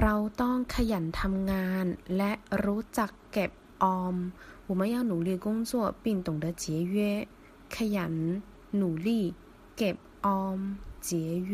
เราต้องขยันทำงานและรู้จักเก็บออม我们要努力工作并懂得节约ขยัน努力เก็บออม节约